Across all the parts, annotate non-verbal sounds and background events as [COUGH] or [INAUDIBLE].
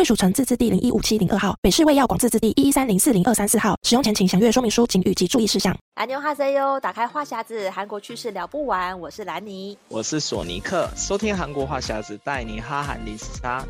贵属城自治地零一五七零二号，北市卫药广自治地一一三零四零二三四号。使用前请详阅说明书、警语及注意事项。安妞哈塞哟，打开话匣子，韩国趣事聊不完。我是兰尼，我是索尼克，收听韩国话匣子，带你哈韩零时差。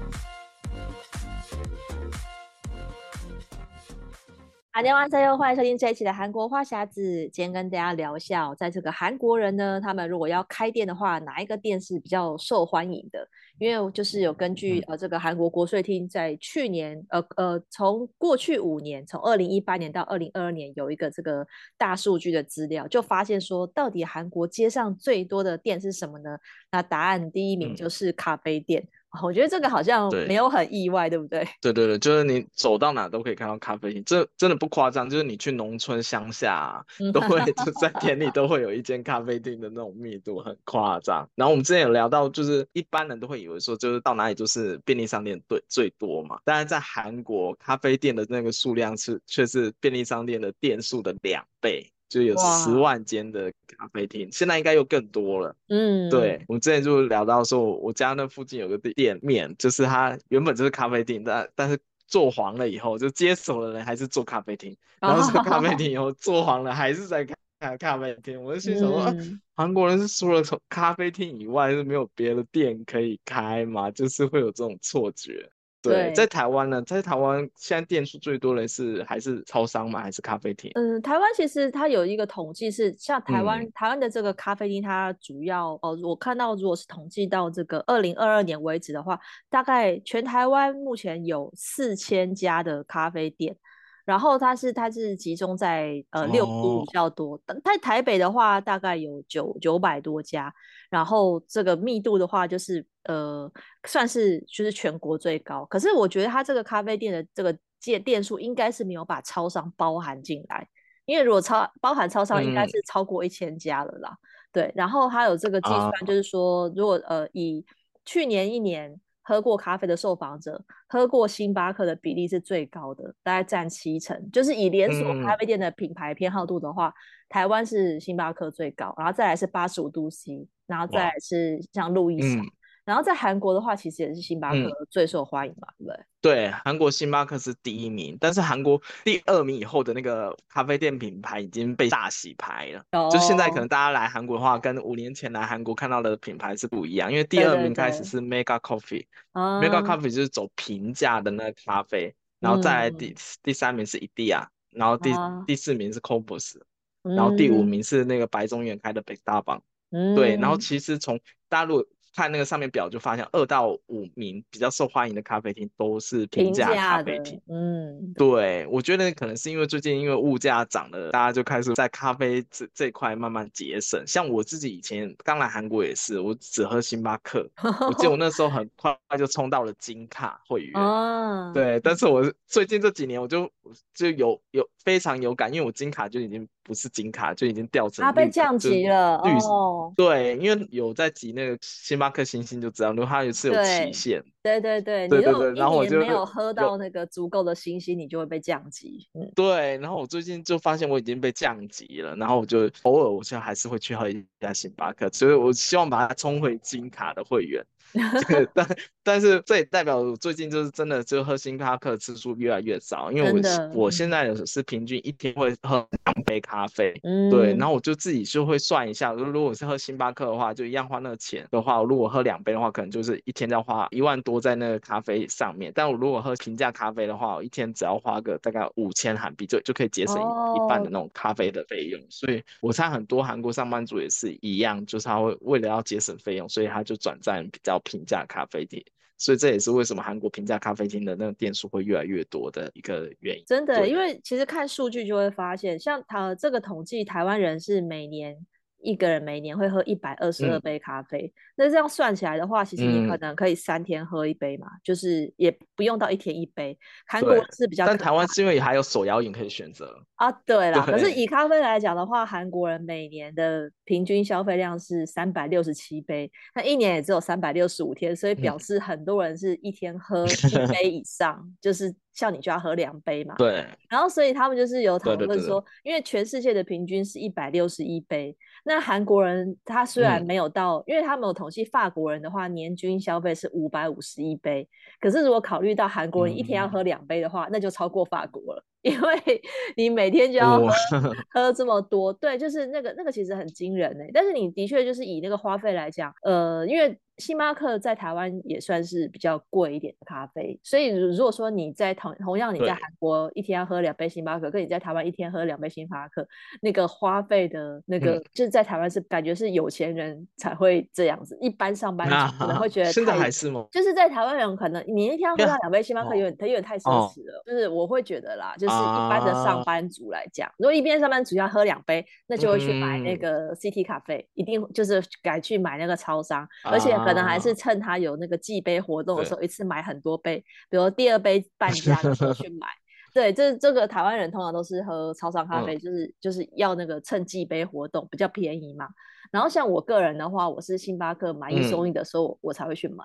安妞哈塞哟，欢迎收听这一期的韩国话匣子。今天跟大家聊一下，在这个韩国人呢，他们如果要开店的话，哪一个店是比较受欢迎的？因为就是有根据呃这个韩国国税厅在去年呃呃从过去五年，从二零一八年到二零二二年有一个这个大数据的资料，就发现说到底韩国街上最多的店是什么呢？那答案第一名就是咖啡店。我觉得这个好像没有很意外，对，对不对？[LAUGHS] 对对对，就是你走到哪都可以看到咖啡厅，这真的不夸张。就是你去农村乡下啊，都会就在田里都会有一间咖啡厅的那种密度很夸张。然后我们之前有聊到，就是一般人都会以为说，就是到哪里就是便利商店最最多嘛。但是在韩国，咖啡店的那个数量是却是便利商店的店数的两倍。就有十万间的咖啡厅，现在应该又更多了。嗯，对，我们之前就聊到说，我家那附近有个店面，就是它原本就是咖啡厅，但但是做黄了以后，就接手的人还是做咖啡厅，[LAUGHS] 然后这个咖啡厅以后做黄了，还是在开咖啡厅。我就心想说，嗯啊、韩国人是除了从咖啡厅以外是没有别的店可以开吗？就是会有这种错觉。对，在台湾呢，在台湾现在店数最多的是还是超商吗？还是咖啡厅？嗯，台湾其实它有一个统计是，像台湾、嗯、台湾的这个咖啡厅，它主要哦，我看到如果是统计到这个二零二二年为止的话，大概全台湾目前有四千家的咖啡店。然后它是它是集中在呃六都比较多，在、哦、台北的话大概有九九百多家，然后这个密度的话就是呃算是就是全国最高。可是我觉得它这个咖啡店的这个店店数应该是没有把超商包含进来，因为如果超包含超商应该是超过一千家了啦。嗯、对，然后它有这个计算就是说，哦、如果呃以去年一年。喝过咖啡的受访者，喝过星巴克的比例是最高的，大概占七成。就是以连锁咖啡店的品牌偏好度的话，嗯、台湾是星巴克最高，然后再来是八十五度 C，然后再来是像路易莎。然后在韩国的话，其实也是星巴克最受欢迎嘛，对不对？对，韩国星巴克是第一名，但是韩国第二名以后的那个咖啡店品牌已经被大洗牌了。哦。就现在可能大家来韩国的话，跟五年前来韩国看到的品牌是不一样，因为第二名开始是 Mega Coffee，Mega Coffee 就是走平价的那个咖啡，然后再来第第三名是 Ediya，然后第第四名是 c o b u s 然后第五名是那个白中原开的北大榜。嗯。对，然后其实从大陆。看那个上面表就发现，二到五名比较受欢迎的咖啡厅都是平价咖啡厅。嗯，对，我觉得可能是因为最近因为物价涨了，大家就开始在咖啡这这块慢慢节省。像我自己以前刚来韩国也是，我只喝星巴克，[LAUGHS] 我记得我那时候很快就冲到了金卡会员。哦，对，但是我最近这几年我就就有有非常有感，因为我金卡就已经。不是金卡就已经掉成，它被降级了哦。对，因为有在集那个星巴克星星就知道，因为它也是有期限。对对对，对对对，然后我就没有喝到那个足够的星星，你就会被降级。嗯，对。然后我最近就发现我已经被降级了，然后我就偶尔我现在还是会去喝一下星巴克，所以我希望把它冲回金卡的会员。[LAUGHS] 但但是这也代表我最近就是真的就喝星巴克次数越来越少，因为我我现在是平均一天会喝两杯咖啡，嗯，对，然后我就自己就会算一下，如果是喝星巴克的话，就一样花那个钱的话，我如果喝两杯的话，可能就是一天要花一万多在那个咖啡上面。但我如果喝平价咖啡的话，我一天只要花个大概五千韩币，就就可以节省一半的那种咖啡的费用。所以我猜很多韩国上班族也是一样，就是他会为了要节省费用，所以他就转战比较。平价咖啡店，所以这也是为什么韩国平价咖啡厅的那个店数会越来越多的一个原因。真的，因为其实看数据就会发现，像他这个统计，台湾人是每年一个人每年会喝一百二十二杯咖啡，嗯，那这样算起来的话，其实你可能可以三天喝一杯嘛，嗯，就是也不用到一天一杯。韩国是比较，但台湾是因为还有手摇饮可以选择啊。对啦，可是以咖啡来讲的话，韩国人每年的平均消费量是三百六十七杯，那一年也只有三百六十五天，所以表示很多人是一天喝一杯以上，就是。像你就要喝两杯嘛，对。然后所以他们就是有讨论说，因为全世界的平均是一百六十一杯，那韩国人他虽然没有到，嗯、因为他们有统计法国人的话，年均消费是五百五十一杯，可是如果考虑到韩国人一天要喝两杯的话，嗯，那就超过法国了，[LAUGHS] 因为你每天就要喝 [LAUGHS] 喝这么多，对，就是那个那个其实很惊人呢，但是你的确就是以那个花费来讲，呃，因为。星巴克在台湾也算是比较贵一点的咖啡，所以如果说你在同同样你在韩国一天要喝两杯星巴克，跟你在台湾一天喝两杯星巴克，那个花费的那个、嗯、就是在台湾是感觉是有钱人才会这样子，一般上班族可能会觉得现在还是吗？就是在台湾人可能你一天要喝到两杯星巴克有点他有点太奢侈了，就是我会觉得啦，就是一般的上班族来讲，如果一边上班族要喝两杯，那就会去买那个 CT 咖啡，一定就是改去买那个超商，而且。可能还是趁他有那个寄杯活动的时候，一次买很多杯，比如第二杯半价的时候去买。[LAUGHS] 对，这这个台湾人通常都是喝超商咖啡，嗯、就是就是要那个趁季杯活动比较便宜嘛。然后像我个人的话，我是星巴克买一送一的时候，我，我才会去买。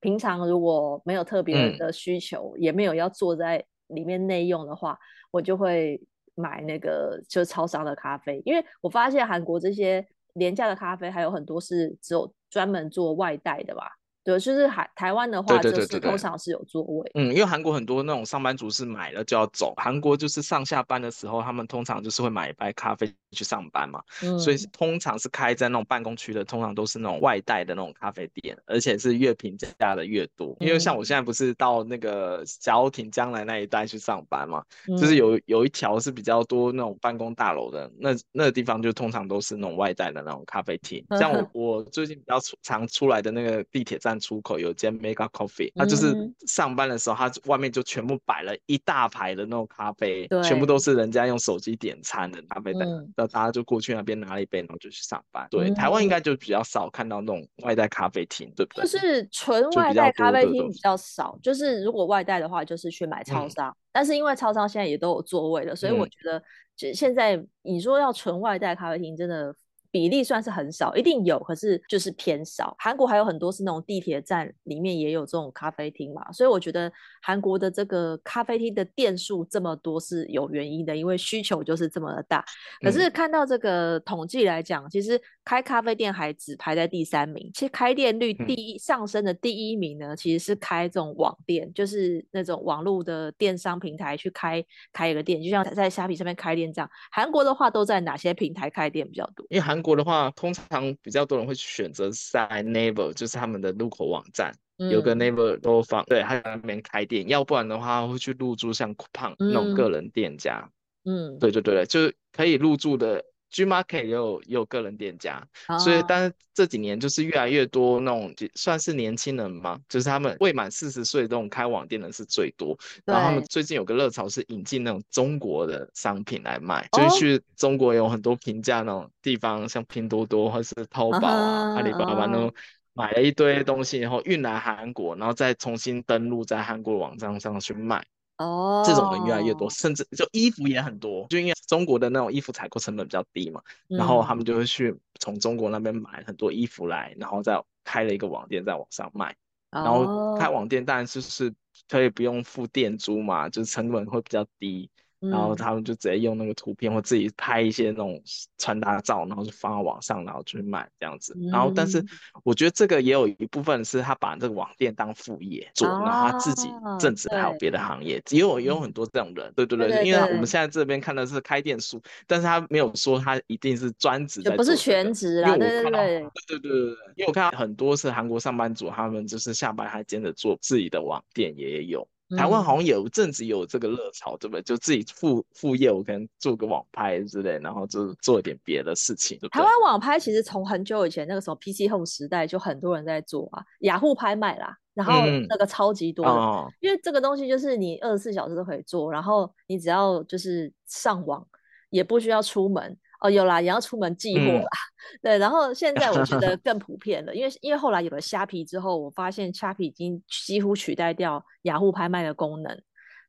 平常如果没有特别的需求，嗯，也没有要坐在里面内用的话，我就会买那个就是超商的咖啡，因为我发现韩国这些廉价的咖啡还有很多是只有。专门做外带的吧。对，就是海台湾的话，就是通常是有座位。嗯，因为韩国很多那种上班族是买了就要走。韩国就是上下班的时候，他们通常就是会买一杯咖啡去上班嘛。嗯。所以通常是开在那种办公区的，通常都是那种外带的那种咖啡店，而且是越平价的越多。因为像我现在不是到那个小挺江南那一带去上班嘛，嗯、就是有有一条是比较多那种办公大楼的，那那个地方就通常都是那种外带的那种咖啡厅。像我 [LAUGHS] 我最近比较常出来的那个地铁站。出口有间 Mega Coffee，他就是上班的时候，他外面就全部摆了一大排的那种咖啡，全部都是人家用手机点餐的咖啡，那大家就过去那边拿了一杯，然后就去上班。对，嗯、台湾应该就比较少看到那种外带咖啡厅，对不对？就是纯外带咖啡厅比较少，就是如果外带的话，就是去买超商、嗯。但是因为超商现在也都有座位了，所以我觉得，就现在你说要纯外带咖啡厅，真的。比例算是很少，一定有，可是就是偏少。韩国还有很多是那种地铁站里面也有这种咖啡厅嘛，所以我觉得韩国的这个咖啡厅的店数这么多是有原因的，因为需求就是这么的大。可是看到这个统计来讲，其实开咖啡店还只排在第三名，其实开店率第一上升的第一名呢，其实是开这种网店，就是那种网络的电商平台去开开一个店，就像在虾皮上面开店这样。韩国的话都在哪些平台开店比较多？因为韩国的话，通常比较多人会选择在 Naver，就是他们的入口网站，嗯、有个 Naver 都放，对，他在那边开店。要不然的话，会去入驻像 Coupang 那种个人店家。嗯，对对对，就是可以入驻的。Gmarket 也有也有个人店家，哦，所以但是这几年就是越来越多那种算是年轻人嘛，就是他们未满四十岁这种开网店的是最多。然后他们最近有个热潮是引进那种中国的商品来卖，哦，就是去中国有很多平价那种地方，像拼多多或是淘宝啊、阿里巴巴那种，买了一堆东西，然后运来韩国，然后再重新登录在韩国网站上去卖。哦，这种人越来越多，甚至就衣服也很多，就因为中国的那种衣服采购成本比较低嘛，嗯、然后他们就会去从中国那边买很多衣服来，然后再开了一个网店在网上卖。哦、然后开网店当然就是可以不用付店租嘛，就是成本会比较低。然后他们就直接用那个图片或自己拍一些那种穿搭照，然后就放到网上，然后就去卖这样子。然后，但是我觉得这个也有一部分是他把这个网店当副业做，然后他自己正职还有别的行业，也有也有很多这种人。对对对，因为我们现在这边看的是开店数，但是他没有说他一定是专职在做，这个，不是全职啦。对对对对对对对，因为我看到很多是韩国上班族，他们就是下班还兼着做自己的网店也有。台湾好像有阵子有这个热潮，对不对？就自己副副业，我可能做个网拍之类，然后就做一点别的事情。台湾网拍其实从很久以前那个时候 PC Home 时代就很多人在做啊，雅虎拍卖啦，然后那个超级多，嗯，因为这个东西就是你二十四小时都可以做，然后你只要就是上网，也不需要出门。哦，有啦，也要出门寄货啦。嗯、[LAUGHS] 对，然后现在我觉得 [LAUGHS] 更普遍了，因为因为后来有了虾皮之后，我发现虾皮已经几乎取代掉雅虎拍卖的功能。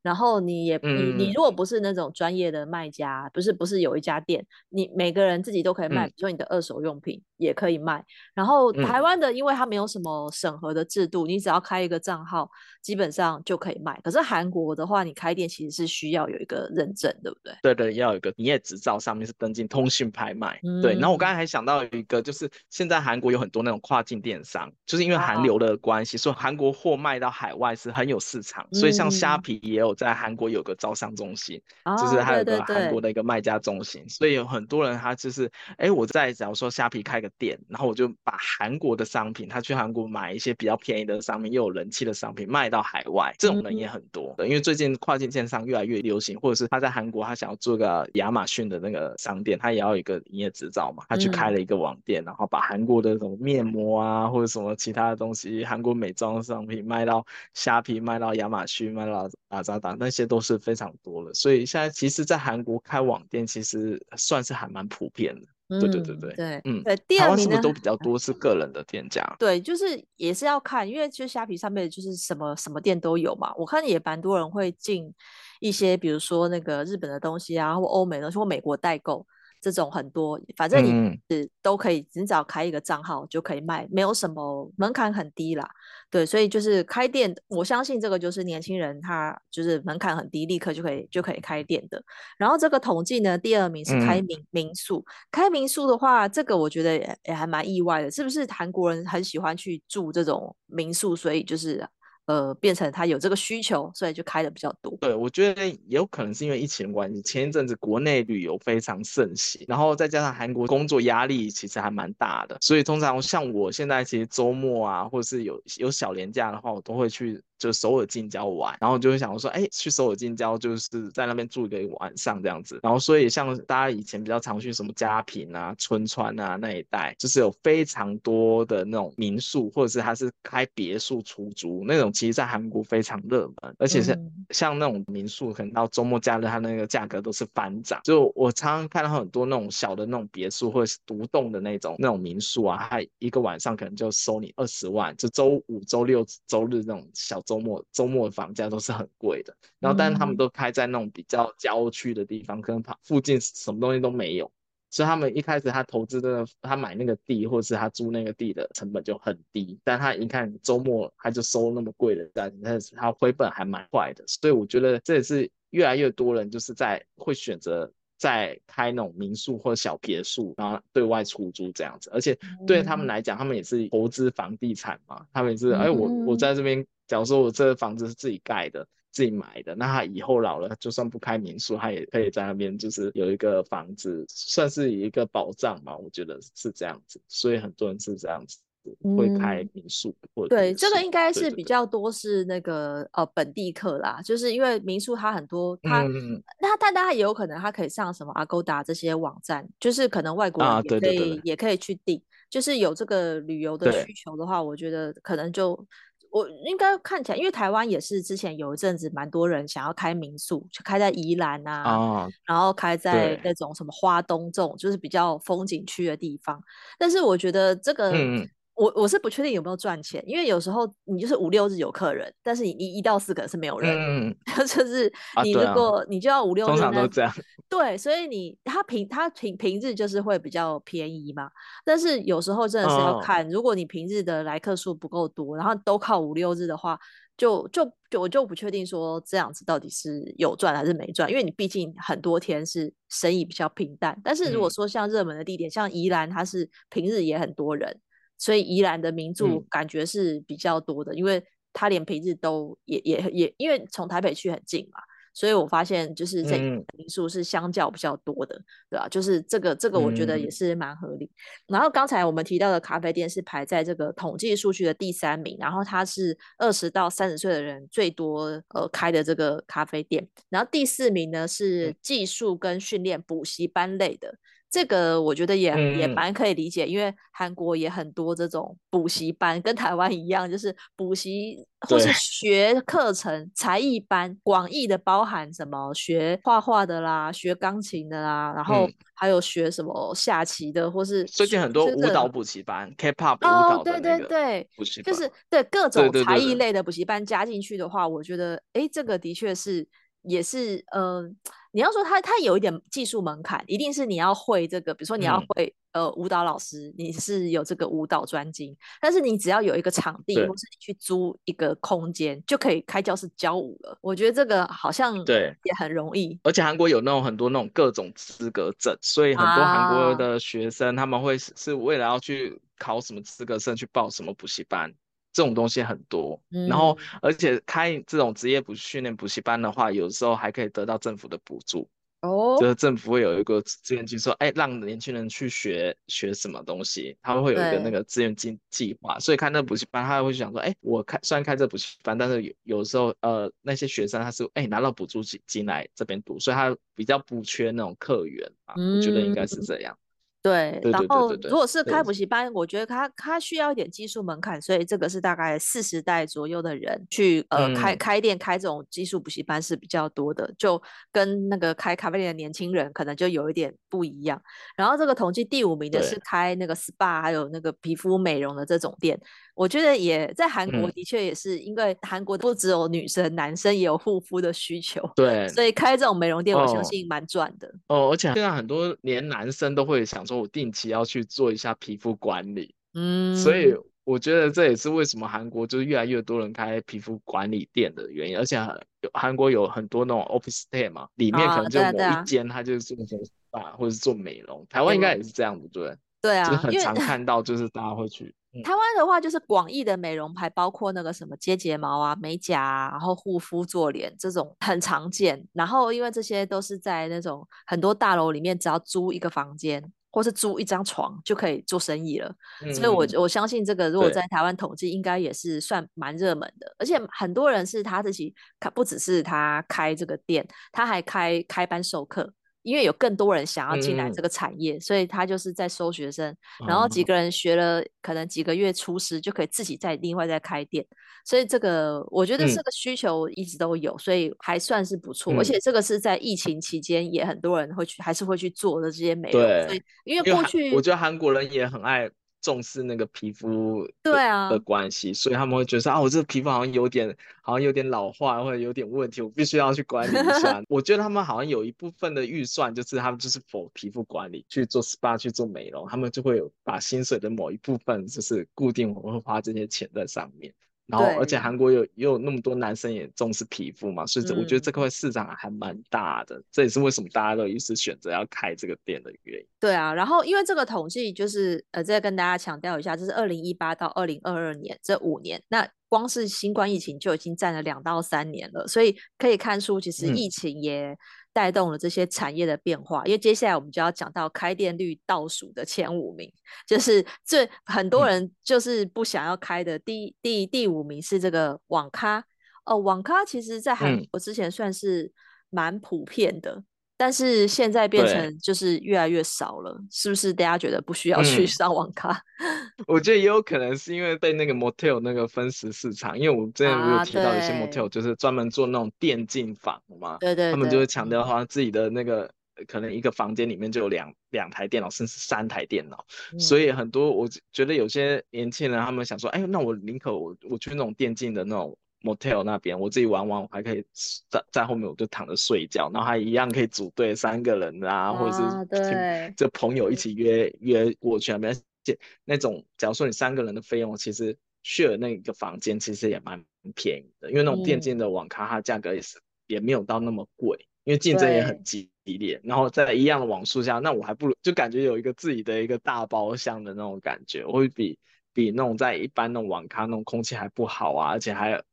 然后你也你你如果不是那种专业的卖家，不是不是有一家店，你每个人自己都可以卖，比如说你的二手用品也可以卖。然后台湾的，因为它没有什么审核的制度，你只要开一个账号，基本上就可以卖。可是韩国的话，你开店其实是需要有一个认证，对不对？对对，要有一个营业执照，上面是登记通讯拍卖。对。然后我刚才还想到一个，就是现在韩国有很多那种跨境电商，就是因为韩流的关系，所以韩国货卖到海外是很有市场。所以像虾皮也有。在韩国有个招商中心，哦、就是还有个韩国的一个卖家中心，对对对，所以有很多人他就是，哎，我在假如说虾皮开个店，然后我就把韩国的商品，他去韩国买一些比较便宜的商品，又有人气的商品卖到海外，这种人也很多。嗯、因为最近跨境电商越来越流行，或者是他在韩国他想要做个亚马逊的那个商店，他也要有一个营业执照嘛，他去开了一个网店，嗯、然后把韩国的什么面膜啊或者什么其他的东西，韩国美妆商品卖到虾皮，卖到亚马逊，卖到阿扎达。那些都是非常多了，所以现在其实，在韩国开网店其实算是还蛮普遍的。嗯、对对对对对，嗯，对。第二名呢，是不是都比较多是个人的店家？对，就是也是要看，因为就虾皮上面就是什么什么店都有嘛。我看也蛮多人会进一些，比如说那个日本的东西啊，或欧美的东西，或美国代购。这种很多，反正你是都可以，嗯、你只要开一个账号就可以卖，没有什么门槛很低啦。对，所以就是开店，我相信这个就是年轻人他就是门槛很低，立刻就可以就可以开店的。然后这个统计呢，第二名是开民、嗯、民宿，开民宿的话，这个我觉得也也还蛮意外的，是不是韩国人很喜欢去住这种民宿，所以就是。呃，变成他有这个需求，所以就开的比较多。对，我觉得也有可能是因为疫情的关系，前一阵子国内旅游非常盛行，然后再加上韩国工作压力其实还蛮大的，所以通常像我现在其实周末啊，或者是有有小年假的话，我都会去。就首尔近郊玩，然后就会想说，哎，去首尔近郊就是在那边住一个晚上这样子。然后所以像大家以前比较常去什么家平啊、春川啊那一带，就是有非常多的那种民宿，或者是它是开别墅出租那种，其实在韩国非常热门，而且是像那种民宿，可能到周末假日它那个价格都是翻涨。就我常常看到很多那种小的那种别墅或者是独栋的那种那种民宿啊，它一个晚上可能就收你二十万，就周五、周六、周日那种小周。周末周末的房价都是很贵的，然后但是他们都开在那种比较郊区的地方，可能旁附近什么东西都没有，所以他们一开始他投资的他买那个地或者是他租那个地的成本就很低，但他一看周末他就收那么贵的单，但是他回本还蛮快的，所以我觉得这也是越来越多人就是在会选择。在开那种民宿或小别墅，然后对外出租这样子，而且对他们来讲，他们也是投资房地产嘛，他们也是，哎，我我在这边，假如说我这个房子是自己盖的、自己买的，那他以后老了，就算不开民宿，他也可以在那边就是有一个房子，算是一个保障吧，我觉得是这样子，所以很多人是这样子。会开民宿，或者、嗯、对，这个应该是比较多是那个呃本地客啦，就是因为民宿它很多，它那它当然也有可能它可以上什么 Agoda 这些网站，就是可能外国人也可以、也可以去订，就是有这个旅游的需求的话，我觉得可能就我应该看起来，因为台湾也是之前有一阵子蛮多人想要开民宿，就开在宜兰啊，啊然后开在那种什么花东这种就是比较风景区的地方，但是我觉得这个。嗯我我是不确定有没有赚钱，因为有时候你就是五六日有客人，但是你一一到四可能是没有人，嗯、[LAUGHS] 就是你如果、啊啊、你就要五六日，通常都这样。对，所以你他平他平平日就是会比较便宜嘛，但是有时候真的是要看，哦、如果你平日的来客数不够多，然后都靠五六日的话，就就就我就不确定说这样子到底是有赚还是没赚，因为你毕竟很多天是生意比较平淡，但是如果说像热门的地点，嗯、像宜兰，它是平日也很多人。所以宜兰的民宿感觉是比较多的，嗯、因为它连平日都也也也，因为从台北去很近嘛，所以我发现就是这民宿是相较比较多的，嗯、对吧、啊？就是这个这个我觉得也是蛮合理。嗯、然后刚才我们提到的咖啡店是排在这个统计数据的第三名，然后它是二十到三十岁的人最多呃开的这个咖啡店，然后第四名呢是技术跟训练补习班类的。这个我觉得也、嗯、也蛮可以理解，因为韩国也很多这种补习班，跟台湾一样，就是补习或是学课程、才艺班，广义的包含什么学画画的啦，学钢琴的啦，然后还有学什么下棋的，或是最近很多舞蹈补习班、这个、K-pop 舞蹈的那个补习班，哦、对对对，就是对各种才艺类的补习班加进去的话，我觉得哎，这个的确是也是嗯。呃你要说他，他有一点技术门槛，一定是你要会这个，比如说你要会、嗯、呃舞蹈老师，你是有这个舞蹈专精，但是你只要有一个场地，或是你去租一个空间，就可以开教室教舞了。我觉得这个好像对也很容易，而且韩国有那种很多那种各种资格证，所以很多韩国的学生他们会是是为了要去考什么资格证去报什么补习班。这种东西很多，嗯、然后而且开这种职业补训练补习班的话，有时候还可以得到政府的补助。哦，就是政府会有一个志愿金，说，哎，让年轻人去学学什么东西，他们会有一个那个志愿金计划。所以开那补习班，他会想说，哎，我开虽然开这补习班，但是有有时候呃那些学生他是哎拿到补助金进来这边读，所以他比较不缺那种客源啊。嗯、我觉得应该是这样。对，然后如果是开补习班，我觉得他他需要一点技术门槛，所以这个是大概四十代左右的人去呃开开店开这种技术补习班是比较多的，就跟那个开咖啡店的年轻人可能就有一点不一样。然后这个统计第五名的是开那个 SPA 还有那个皮肤美容的这种店。我觉得也在韩国的确也是，因为韩国不只有女生，嗯、男生也有护肤的需求，对，所以开这种美容店，我相信蛮赚的哦。哦，而且现在很多连男生都会想说，我定期要去做一下皮肤管理，嗯，所以我觉得这也是为什么韩国就是越来越多人开皮肤管理店的原因。而且韩国有很多那种 office day 嘛，里面可能就某一间他就是做什么 SPA 或者是做美容，台湾应该也是这样子，对，对啊，就是很常看到就是大家会去。台湾的话，就是广义的美容牌，包括那个什么接睫毛啊、美甲啊，然后护肤、做脸这种很常见。然后因为这些都是在那种很多大楼里面，只要租一个房间或是租一张床就可以做生意了。嗯、所以我我相信这个如果在台湾统计，应该也是算蛮热门的。而且很多人是他自己开，不只是他开这个店，他还开开班授课。因为有更多人想要进来这个产业，嗯，所以他就是在收学生，然后几个人学了可能几个月厨师，就可以自己再另外再开店。所以这个我觉得这个需求一直都有，嗯，所以还算是不错，嗯。而且这个是在疫情期间也很多人会去，还是会去做的这些美容。对，所以因为过去我觉得韩国人也很爱。重视那个皮肤对啊的关系，所以他们会觉得啊，我这个皮肤好像有点，好像有点老化或者有点问题，我必须要去管理一下。[LAUGHS] 我觉得他们好像有一部分的预算，就是他们就是 for 皮肤管理去做 SPA 去做美容，他们就会有把薪水的某一部分就是固定我会花这些钱在上面。然后，而且韩国有也有那么多男生也重视皮肤嘛，所以我觉得这块市场还蛮大的，嗯，这也是为什么大家都一直选择要开这个店的原因。对啊，然后因为这个统计就是呃，再跟大家强调一下，这是二零一八到二零二二年这五年，那光是新冠疫情就已经占了两到三年了，所以可以看出其实疫情也，嗯带动了这些产业的变化，因为接下来我们就要讲到开店率倒数的前五名，就是最很多人就是不想要开的第、嗯、第第五名是这个网咖。哦，网咖其实在韩国之前算是蛮普遍的。嗯但是现在变成就是越来越少了，是不是？大家觉得不需要去上网咖？嗯、[LAUGHS] 我觉得也有可能是因为被那个 motel 那个分时市场，因为我之前有提到一些 motel 就是专门做那种电竞房嘛，对对，他们就会强调好像自己的那个可能一个房间里面就有两两台电脑，甚至三台电脑、嗯，所以很多我觉得有些年轻人他们想说，哎，那我宁可我我去那种电竞的那种。Motel 那边，我自己玩完，我还可以在在后面，我就躺着睡觉，然后还一样可以组队三个人啊，啊或者是对，就朋友一起约约过去那边，那种假如说你三个人的费用，其实 share 那个房间其实也蛮便宜的，因为那种电竞的网咖，它价格也是也没有到那么贵，因为竞争也很激烈，然后在一样的网速下，那我还不如就感觉有一个自己的一个大包厢的那种感觉，我会比比那种在一般那种网咖那种空气还不好啊，而且还。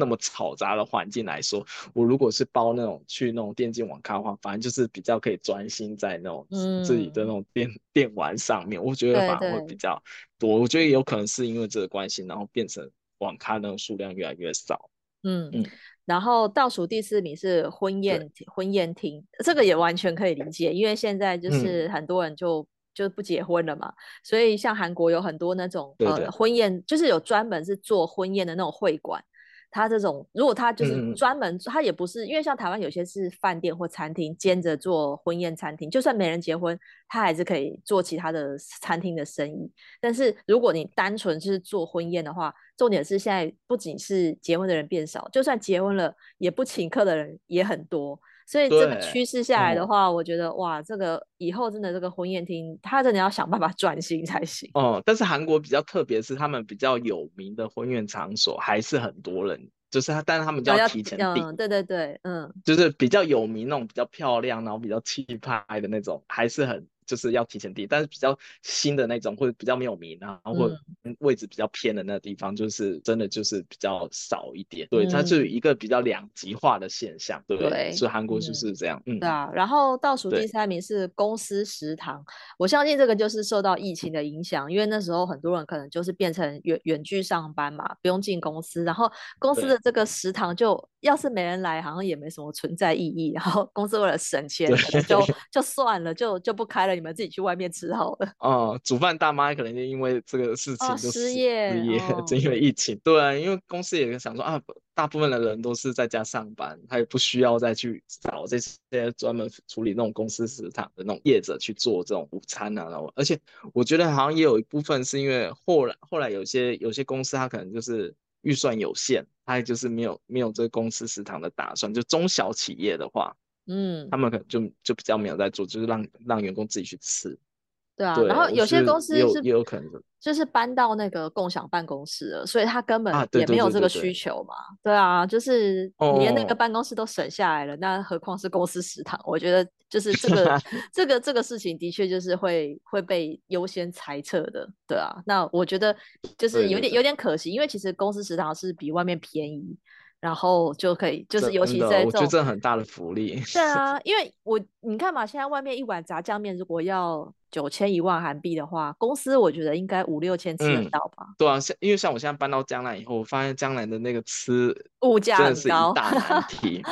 那么嘈杂的环境来说，我如果是包那种去那种电竞网咖的话，反正就是比较可以专心在那种自己的那种电、嗯、电玩上面，我觉得反而会比较多。我觉得有可能是因为这个关系，然后变成网咖那种数量越来越少。嗯嗯，然后倒数第四名是婚宴婚宴厅，这个也完全可以理解，因为现在就是很多人就、嗯、就不结婚了嘛，所以像韩国有很多那种呃婚宴，就是有专门是做婚宴的那种会馆。他这种，如果他就是专门，他、嗯、也不是，因为像台湾有些是饭店或餐厅兼着做婚宴餐厅，就算没人结婚，他还是可以做其他的餐厅的生意。但是如果你单纯是做婚宴的话，重点是现在不仅是结婚的人变少，就算结婚了也不请客的人也很多。所以这个趋势下来的话，嗯、我觉得哇，这个以后真的这个婚宴厅，他真的要想办法转型才行。哦，但是韩国比较特别是，他们比较有名的婚宴场所还是很多人，就是他，但是他们就要提前订。嗯，对对对，嗯，就是比较有名那种比较漂亮，然后比较气派的那种，还是很。就是要提前订，但是比较新的那种或者比较没有名啊，或者位置比较偏的那个地方，就是真的就是比较少一点。嗯、对，它就有一个比较两极化的现象。对不，对所以韩国就是这样。嗯，嗯对啊。然后倒数第三名是公司食堂，我相信这个就是受到疫情的影响，因为那时候很多人可能就是变成远远距上班嘛，不用进公司，然后公司的这个食堂就要是没人来，好像也没什么存在意义。然后公司为了省钱，就就算了，就就不开了。你们自己去外面吃好了。哦、嗯，煮饭大妈可能就因为这个事情就失、业，失业，就因为疫情。对，因为公司也想说啊，大部分的人都是在家上班，他也不需要再去找这些专门处理那种公司食堂的那种业者去做这种午餐啊。然后，而且我觉得好像也有一部分是因为后来后来有些有些公司他可能就是预算有限，他就是没有没有这个公司食堂的打算。就中小企业的话。嗯，他们可能就就比较没有在做，就是让让员工自己去吃。对啊，对然后有些公司是也有，可能就是搬到那个共享办公室了，所以他根本也没有这个需求嘛。对啊，就是连那个办公室都省下来了，哦、那何况是公司食堂？我觉得就是这个 [LAUGHS] 这个这个事情的确就是会会被优先裁撤的。对啊，那我觉得就是有点有点可惜，因为其实公司食堂是比外面便宜。然后就可以，就是尤其在这种，我觉得这很大的福利。对啊，[LAUGHS] 因为我你看嘛，现在外面一碗炸酱面如果要九千一万韩币的话，公司我觉得应该五六千吃得到吧？嗯、对啊，像因为像我现在搬到江南以后，我发现江南的那个吃物价真的是一大难题。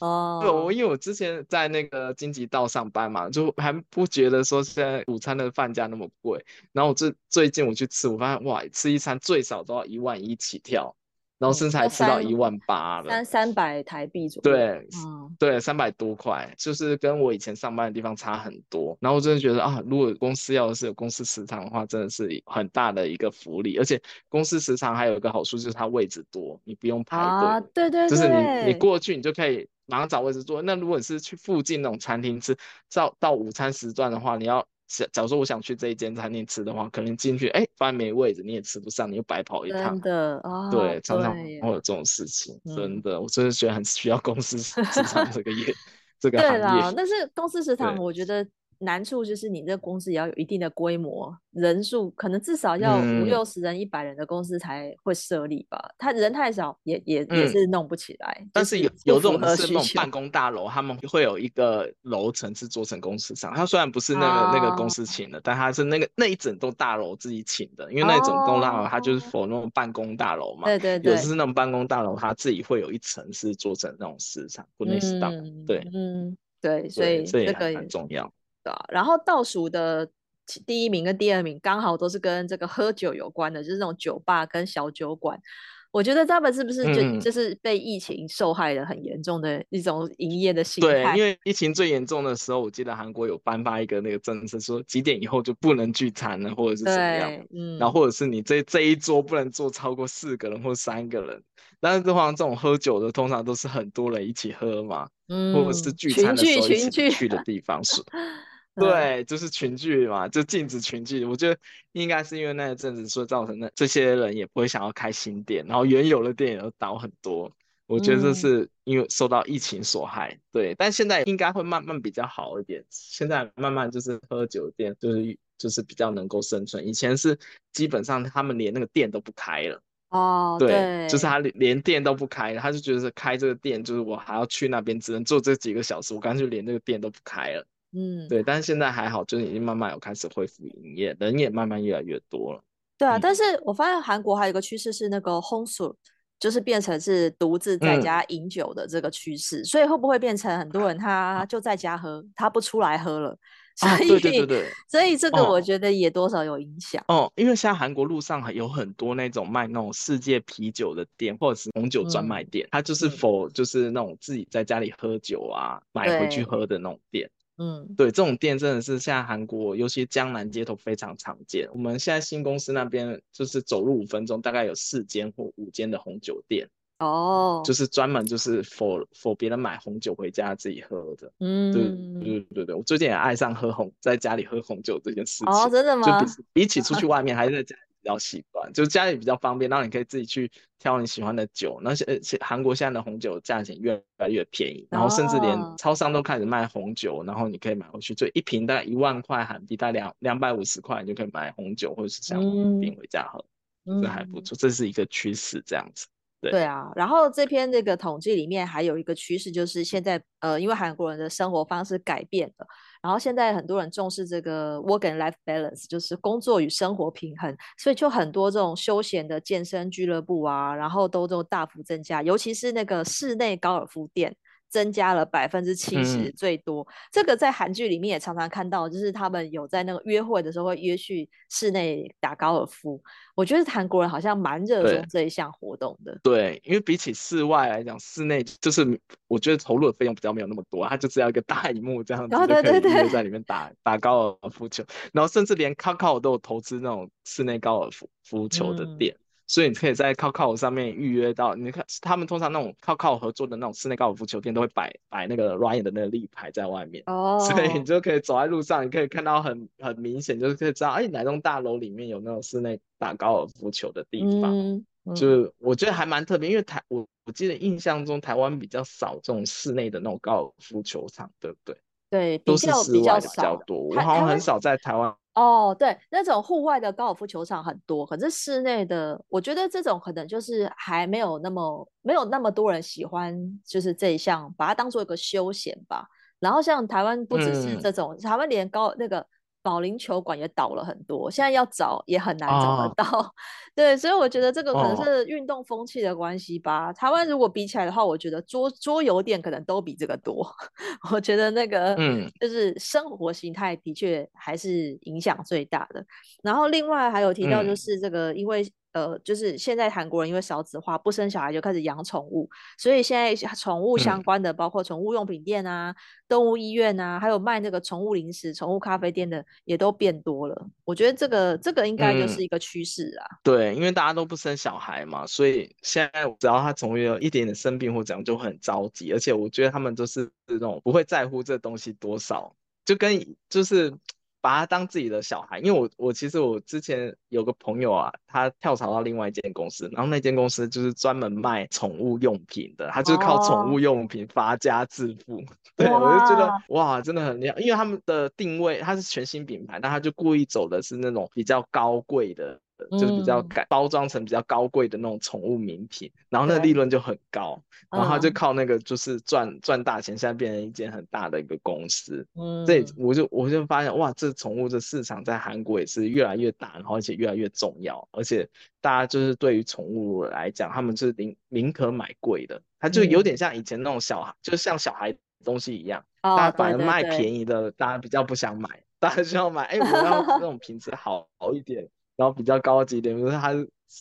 哦，[LAUGHS] 对，我因为我之前在那个京畿道上班嘛，就还不觉得说现在午餐的饭价那么贵。然后我最最近我去吃，我发现哇，吃一餐最少都要一万一起跳。然后甚至还吃到一万八了，三三百台币左右。对，嗯、对，三百多块，就是跟我以前上班的地方差很多。然后我真的觉得啊，如果公司要的是有公司食堂的话，真的是很大的一个福利。而且公司食堂还有一个好处就是它位置多，你不用排队。啊，对对对，就是你你过去你就可以马上找位置坐。那如果你是去附近那种餐厅吃，到到午餐时段的话，你要。假如说我想去这一间餐厅吃的话，可能进去哎，发现没位置，你也吃不上，你又白跑一趟。真的啊，哦、对，常常会有这种事情，嗯、真的，我真的觉得很需要公司 [LAUGHS] 食堂这个业，[LAUGHS] 这个行业。对啦，但是公司食堂，我觉得。难处就是你这个公司也要有一定的规模，人数可能至少要五六十人、一百人的公司才会设立吧。他人太少，也也也是弄不起来。但是有有这种是那种办公大楼，他们会有一个楼层是做成公司上。他虽然不是那个那个公司请的，但他是那个那一整栋大楼自己请的，因为那一整栋大楼它就是 for 那种办公大楼嘛。对对对，有是那种办公大楼，它自己会有一层是做成那种市场，不内是当对，嗯对，所以这个很重要。然后倒数的第一名跟第二名刚好都是跟这个喝酒有关的，就是那种酒吧跟小酒馆。我觉得他们是不是就、嗯、就是被疫情受害的很严重的一种营业的心态？对，因为疫情最严重的时候，我记得韩国有颁发一个那个政策，说几点以后就不能聚餐了，或者是怎么样。嗯，然后或者是你这这一桌不能坐超过四个人或三个人。但是通常这种喝酒的，通常都是很多人一起喝嘛，嗯、或者是聚餐的时候一起去的地方是。[LAUGHS] 对，就是群聚嘛，就禁止群聚。我觉得应该是因为那一阵子，所以造成的这些人也不会想要开新店，然后原有的店也都倒很多。我觉得这是因为受到疫情所害。嗯、对，但现在应该会慢慢比较好一点。现在慢慢就是喝酒店，就是就是比较能够生存。以前是基本上他们连那个店都不开了。哦，对，对，就是他连店都不开，他就觉得开这个店，就是我还要去那边，只能做这几个小时，我干脆连那个店都不开了。嗯，对，但是现在还好，就是已经慢慢有开始恢复营业，人也慢慢越来越多了。对啊，嗯、但是我发现韩国还有一个趋势是那个 home su，就是变成是独自在家饮酒的这个趋势，嗯，所以会不会变成很多人他就在家喝，他不出来喝了？[LAUGHS] 所以，啊、对对对对，所以这个我觉得也多少有影响哦，哦。因为现在韩国路上有很多那种卖那种世界啤酒的店，或者是红酒专卖店，嗯，它就是否就是那种自己在家里喝酒啊，买回去喝的那种店。嗯，对，这种店真的是现在韩国，尤其江南街头非常常见。我们现在新公司那边就是走路五分钟，大概有四间或五间的红酒店。哦，就是专门就是 for for 别人买红酒回家自己喝的，嗯，对对对对，我最近也爱上喝红，在家里喝红酒这件事情。哦，真的吗？就比，比起出去外面，还是在家较习惯，就家里比较方便，然后你可以自己去挑你喜欢的酒。那些韩国现在的红酒价钱越来越便宜，然后甚至连超商都开始卖红酒，然后你可以买回去，就一瓶大概一万块韩币，大概两两百五十块，你就可以买红酒或者是香槟回家喝，嗯，这还不错，这是一个趋势，这样子。对，对啊，然后这篇这个统计里面还有一个趋势，就是现在呃，因为韩国人的生活方式改变了，然后现在很多人重视这个 work and life balance，就是工作与生活平衡，所以就很多这种休闲的健身俱乐部啊，然后都都大幅增加，尤其是那个室内高尔夫店。增加了百分之七十最多，嗯，这个在韩剧里面也常常看到，就是他们有在那个约会的时候会约去室内打高尔夫。我觉得韩国人好像蛮热衷这一项活动的。对，因为比起室外来讲，室内就是我觉得投入的费用比较没有那么多，他就只要一个大荧幕这样子就可以约在里面打打高尔夫球，然后甚至连 Kakao 都有投资那种室内高尔夫夫球的店。嗯所以你可以在 Kakao 上面预约到，你看他们通常那种 Kakao 合作的那种室内高尔夫球店都会摆摆那个 Ryan 的那个立牌在外面，哦，所以你就可以走在路上，你可以看到很很明显，就是可以知道，哎，哪栋大楼里面有那种室内打高尔夫球的地方，就是我觉得还蛮特别，因为台我我记得印象中台湾比较少这种室内的那种高尔夫球场，对不对？对，都是室外的比较多，我好像很少在台湾。哦，对，那种户外的高尔夫球场很多，可是室内的，我觉得这种可能就是还没有那么没有那么多人喜欢，就是这一项，把它当做一个休闲吧。然后像台湾不只是这种，嗯、台湾连高那个。保龄球馆也倒了很多，现在要找也很难找得到。Oh. [LAUGHS] 对，所以我觉得这个可能是运动风气的关系吧。Oh. 台湾如果比起来的话，我觉得桌桌游店可能都比这个多。[LAUGHS] 我觉得那个，嗯，就是生活形态的确还是影响最大的。然后另外还有提到就是这个，因为。嗯呃，就是现在韩国人因为少子化，不生小孩就开始养宠物，所以现在宠物相关的，包括宠物用品店啊、嗯、动物医院啊，还有卖那个宠物零食、宠物咖啡店的，也都变多了。我觉得这个这个应该就是一个趋势啊、嗯。对，因为大家都不生小孩嘛，所以现在只要他宠物有一点点生病或怎样，就很着急。而且我觉得他们都是这种不会在乎这东西多少，就跟就是。把他当自己的小孩，因为我我其实我之前有个朋友啊，他跳槽到另外一间公司，然后那间公司就是专门卖宠物用品的，他就是靠宠物用品发家致富。哦、[LAUGHS] 对，我就觉得哇，真的很厉害，因为他们的定位，他是全新品牌，但他就故意走的是那种比较高贵的。就是比较改包装成比较高贵的那种宠物名品，嗯，然后那利润就很高，然后他就靠那个就是赚赚大钱，现在变成一间很大的一个公司。嗯，这，我就我就发现哇，这宠物的市场在韩国也是越来越大，然后而且越来越重要，而且大家就是对于宠物来讲，他们是宁宁可买贵的，它就有点像以前那种小孩，嗯，就像小孩东西一样，哦，大家反而卖便宜的，对对对，大家比较不想买，大家就要买，哎，我要 [LAUGHS] 那种品质好好一点。然后比较高级一点，就是他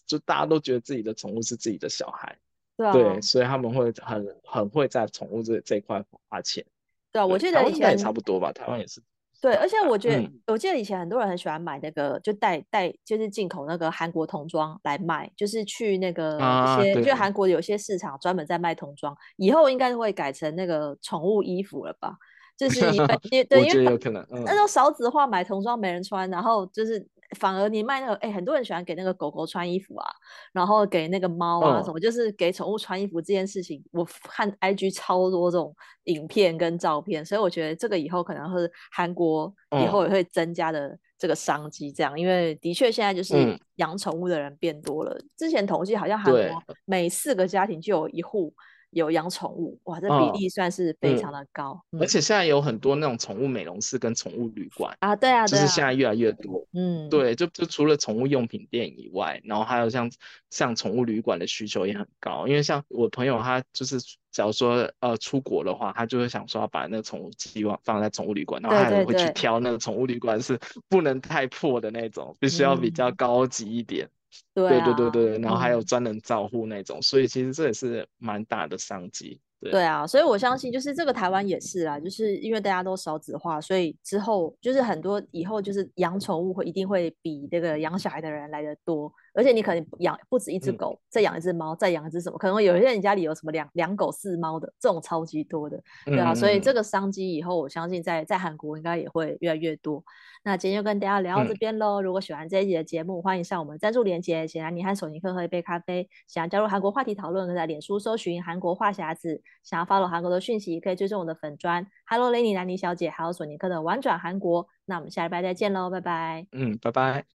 就大家都觉得自己的宠物是自己的小孩，对，啊、对，所以他们会很很会在宠物这这一块花钱。对啊，我记得以前也差不多吧，台湾也是。对，而且我觉得、嗯，我记得以前很多人很喜欢买那个，就带带就是进口那个韩国童装来卖，就是去那个一些，啊、就韩国有些市场专门在卖童装，以后应该会改成那个宠物衣服了吧？就是因为对，因为有可能，嗯、那时候少子化，买童装没人穿，然后就是。反而你卖那个，哎、欸，很多人喜欢给那个狗狗穿衣服啊，然后给那个猫啊什么，oh. 就是给宠物穿衣服这件事情，我看 IG 超多这种影片跟照片，所以我觉得这个以后可能是韩国以后也会增加的这个商机，这样，oh. 因为的确现在就是养宠物的人变多了，嗯、之前统计好像韩国每四个家庭就有一户有养宠物，哇，这比例算是非常的高。嗯嗯、而且现在有很多那种宠物美容室跟宠物旅馆啊，对啊，就是现在越来越多。嗯，对，就就除了宠物用品店以外，然后还有像像宠物旅馆的需求也很高，因为像我朋友他就是。假如说呃出国的话，他就会想说要把那个宠物机放放在宠物旅馆，然后他也会去挑那个宠物旅馆是不能太破的那种，必须要比较高级一点。对、嗯、对对对对，然后还有专人照护那种，嗯、所以其实这也是蛮大的商机。对，对啊，所以我相信就是这个台湾也是啊，就是因为大家都少子化，所以之后就是很多以后就是养宠物会一定会比这个养小孩的人来的多。而且你可能养不止一只狗，嗯、再养一只猫，再养一只什么？可能有些人家里有什么两两狗四猫的，这种超级多的，对啊。嗯、所以这个商机以后，我相信在在韩国应该也会越来越多。那今天就跟大家聊到这边喽。嗯、如果喜欢这一集的节目，欢迎上我们赞助连结，请来你和索尼克喝一杯咖啡。想要加入韩国话题讨论，可以在脸书搜寻韩国话匣子。想要 follow 韩国的讯息，可以追踪我的粉专。Hello Lenny 兰妮小姐，还有索尼克的玩转韩国。那我们下礼拜再见喽，拜拜。嗯，拜拜。